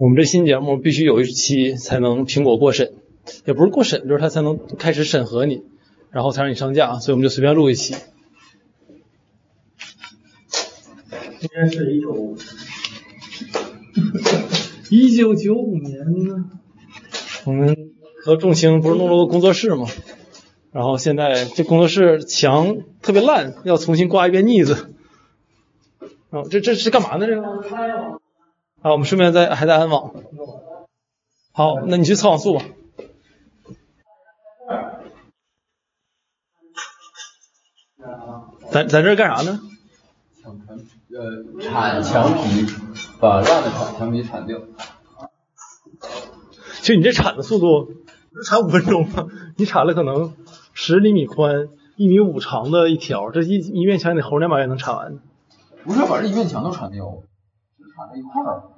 我们这新节目必须有一期才能苹果过审，也不是过审，就是它才能开始审核你，然后才让你上架，所以我们就随便录一期。今天是一九 一九九五年呢，我们和众星不是弄了个工作室吗？然后现在这工作室墙特别烂，要重新挂一遍腻子。哦，这这是干嘛呢？这个？啊，我们顺便在还在安网。好，那你去测网速吧。咱咱这干啥呢？抢墙呃铲墙皮，把烂的墙墙皮铲掉。就你这铲的速度，不是铲五分钟吗？你铲了可能十厘米宽、一米五长的一条，这一一面墙得猴年马月能铲完。不是要把这一面墙都铲掉，只铲了一块儿，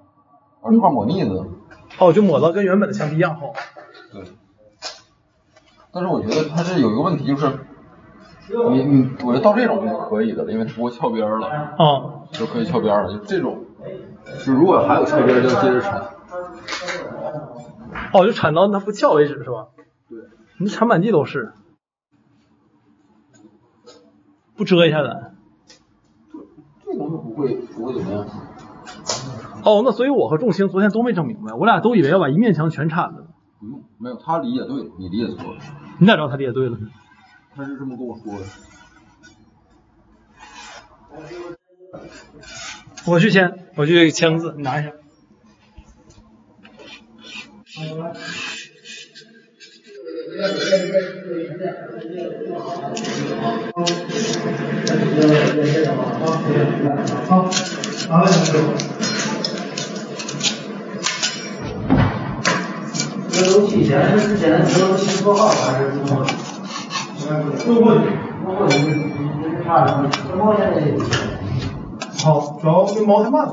往这块抹腻子。哦，就抹到跟原本的墙皮一样厚。对。但是我觉得它这有一个问题，就是你你，我觉得到这种就可以的了，因为它不会翘边儿了。啊。就可以翘边了，就这种，就如果还有翘边，就接着铲。哦，就铲到它不翘为止是吧？对。你铲满地都是，不遮一下咱。这东西不会不会怎么样。哦，那所以我和众星昨天都没整明白，我俩都以为要把一面墙全铲了。不用，没有，他理解对了，你理解错了。你咋知道他理解对了呢？他是这么跟我说的。我去签，我去签个字，你拿一下。好，拿来前是之前这都新做好还是怎么？都过去。都过去，你这差什么？这毛现在好，主要这毛太慢了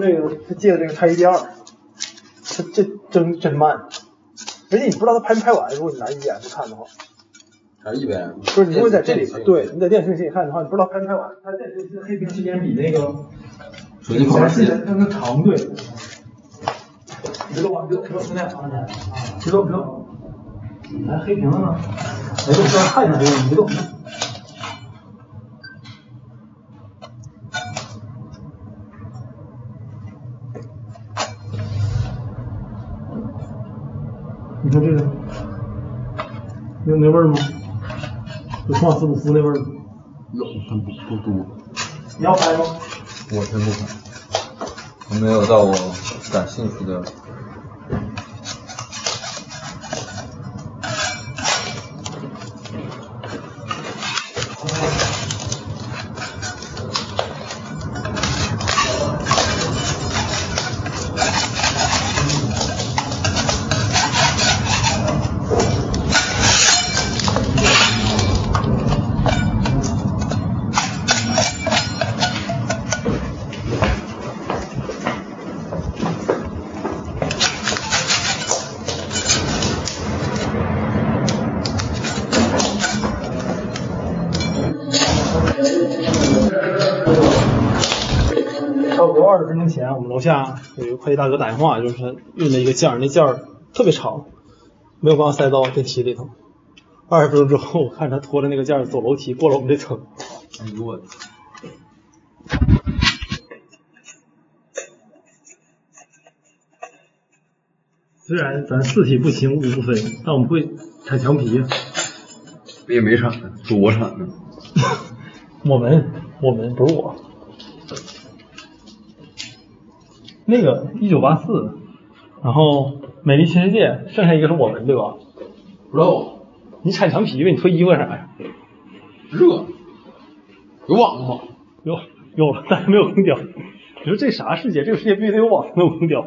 这个，他借的这个叉一第二，他这真真慢，而且你不知道他拍没拍完，如果你拿一眼去看的话。还是一边。不是，你如果在这里，对，你在电视机里看的话，你不知道拍没拍完。它电视信黑屏时间比那个手机跑时间它那长，对。知道吧？知道知道现在知道知道。哎，黑屏了呢？哎，我需要看一下这个，你别动。看这个，有那味儿吗？有托马斯鲁夫那味儿吗？有，但不不多。你要拍吗？我先不拍，我没有到我感兴趣的。二十分钟前，我们楼下有一个快递大哥打电话，就是他运了一个件儿，那件儿特别长，没有办法塞到电梯里头。二十分钟之后，我看他拖着那个件儿走楼梯过了我们这层。哎呦我。虽然咱四体不勤，五谷不分，但我们会铲墙皮。也没铲，是 我铲的。我们我们不是我。那个一九八四，然后美丽新世界，剩下一个是我们对吧？不知道。你铲墙皮呗，你脱衣服干啥呀？热。有网吗？有有了，但是没有空调。你说这啥世界？这个世界必须得有网才能有空调。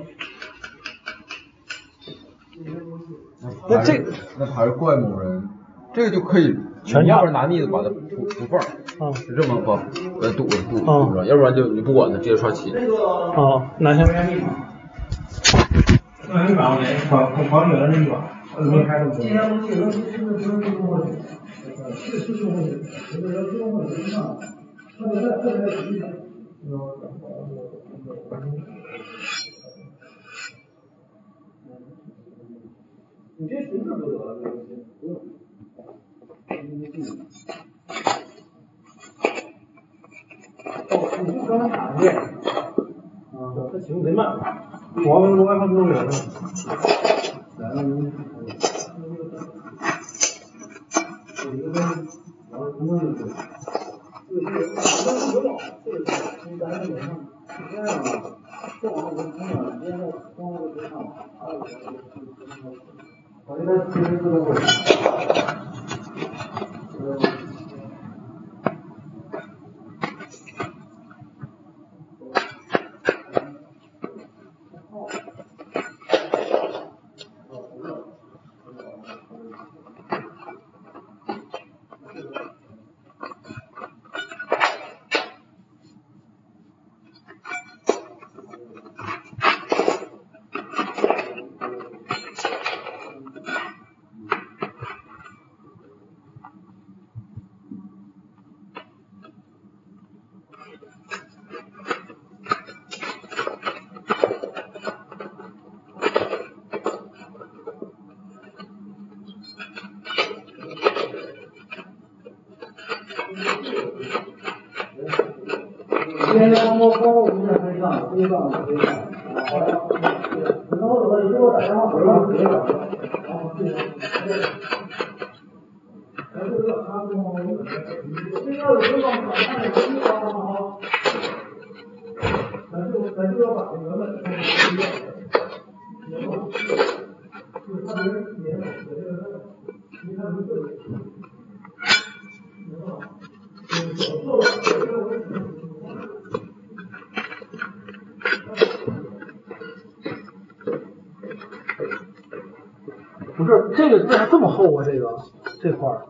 那这那还是怪某人，这个就可以，全你要不然拿腻子把它铺铺缝儿，啊就这么把呃堵堵堵啊堵上，要不然就你不管它，直接刷漆。啊，拿下。那你把我那跑跑跑远了那个，我没开过。今天我记得是是是是是过去，是是是过去，这个要这么回事嘛？那个在后面实际上，你这形式就得了，这个不用。哦，你就刚才打的这，啊，这行贼慢。我们我还不能忍呢。咱们有一个东西，然后什么就是，就是这个这个这个从咱这个上是这样的，正好我们从哪边的从我的上，我这边其实自动会。今天光光光无线飞上，飞上飞上，好像，然后我给我打电话，我说可以了，然后这个，哎，这个他跟我们，这要有这个反叛的地方好，咱就咱就要把这原本的不是这个为啥这么厚啊？这个这块儿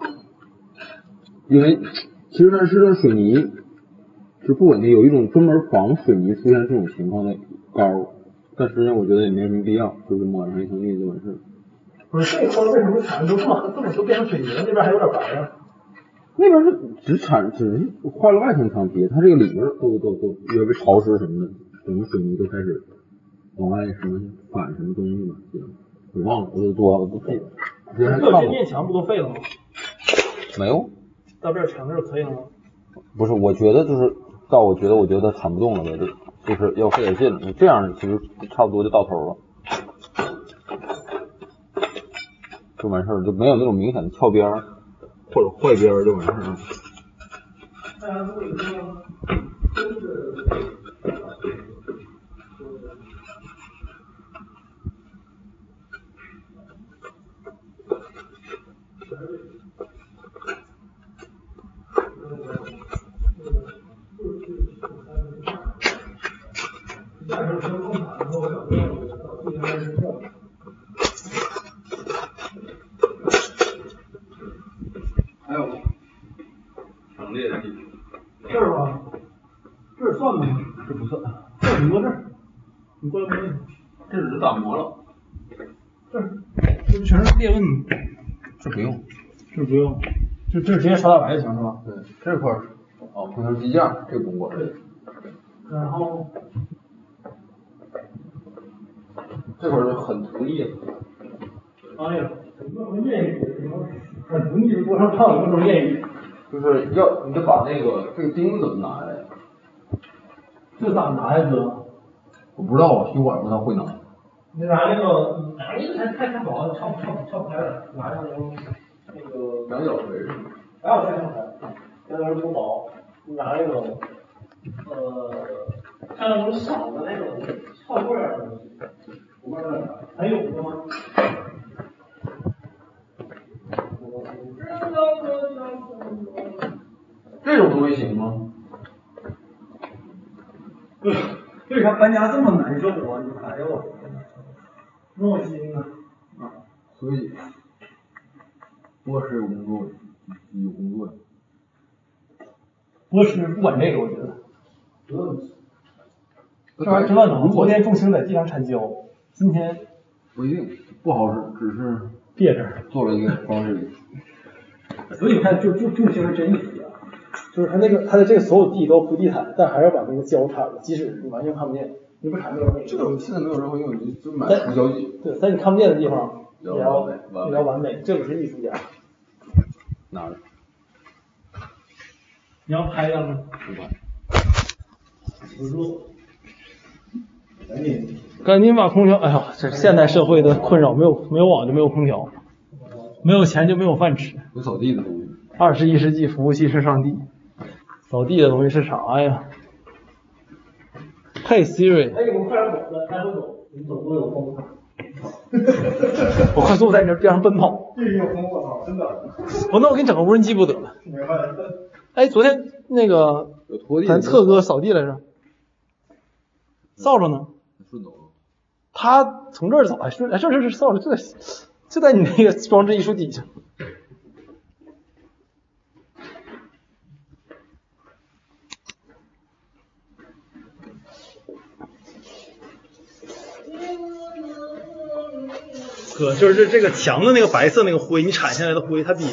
因为其实它是这水泥是不稳定，有一种专门防水泥出现这种情况的膏，但实际上我觉得也没什么必要，就是抹上一层腻子就完事儿。不是这块儿为什么产生都这么这么都变成水泥了？那边还有点白啊。那边是只产只是换了外层墙皮，它这个里边都都都因为潮湿什么的，整个水泥都开始往外什么反什么东西吧，记得我忘了，我就多我都记得，之前还看过这这面墙不都废了吗？没有？到这儿墙这儿可以了吗？不是，我觉得就是到我觉得我觉得它铲不动了呗，就就是要费点劲，了这样其实差不多就到头了，就完事儿，就没有那种明显的翘边儿或者坏边儿就完事儿了。还有强烈的地区，这儿吧，这儿算吗？这不算，这儿你过这儿，你过来摸一下。这只是打磨了，这儿，这不全是裂纹吗？这不用。这不用，就这直接刷大白就行是吧？对，这块儿哦，空调机架这不用管。然后这块儿就很同意。哎呀，什么谚语？很同意的多上唱有那种谚语，就是要你得把那个这个钉子怎么拿来？这咋拿呀哥？我不知道啊，修管不太会拿。你拿那个，拿那个太太太薄了，唱不唱不唱不开了，拿那个那个两角锤是吗？还有这上台，那个是多薄，你拿那个呃，像那种小的那种撬棍儿的东西，我不知道在哪儿，还有的吗？这种东西行吗？为啥搬家这么难受啊？你哎呦我天呐，闹心啊！所以，博士有工作，有工作。博士不管这个，我觉得。这玩意儿折腾，昨天重星在地上铲胶，今天不一定不好使，只是别这儿。做了一个方式。所以你看，就就重心是真一体啊，就是他那个他的这个所有地都铺地毯，但还要把那个胶铲了，即使你完全看不见，你不铲这个这个现在没有任何用，你就买但除胶剂，对，在你看不见的地方也要要完美完美也要完美，这个是艺术家。哪儿你要拍呀吗？不拍。不热。赶紧。赶紧把空调，哎呀，这现代社会的困扰，没有没有网就没有空调，没有钱就没有饭吃。有扫地的东西，二十一世纪服务器是上帝，扫地的东西是啥呀？嘿 Siri，哎，你们快点走，来回走，你走多有风。我快速在你这边上奔跑。这有风，我操，真的。我那我给你整个无人机不得了？明白了。哎，昨天那个。咱策哥扫地来着，扫帚呢？顺走了。他从这儿扫，哎，是哎，这这这扫帚就在就在你那个装置艺术底下。哥，就是这这个墙的那个白色那个灰，你铲下来的灰，它比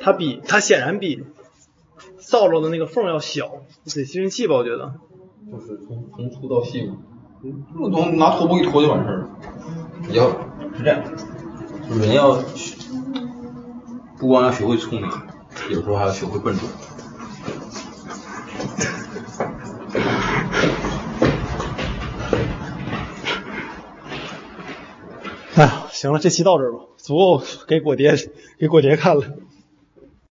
它比它显然比扫帚的那个缝要小，得吸尘器吧？我觉得。就是从从粗到细嘛，不从拿拖布一拖就完事儿了。你要是这样，就是人要学不光要学会聪明，有时候还要学会笨拙。行了，这期到这儿吧，足够给果爹给果爹看了。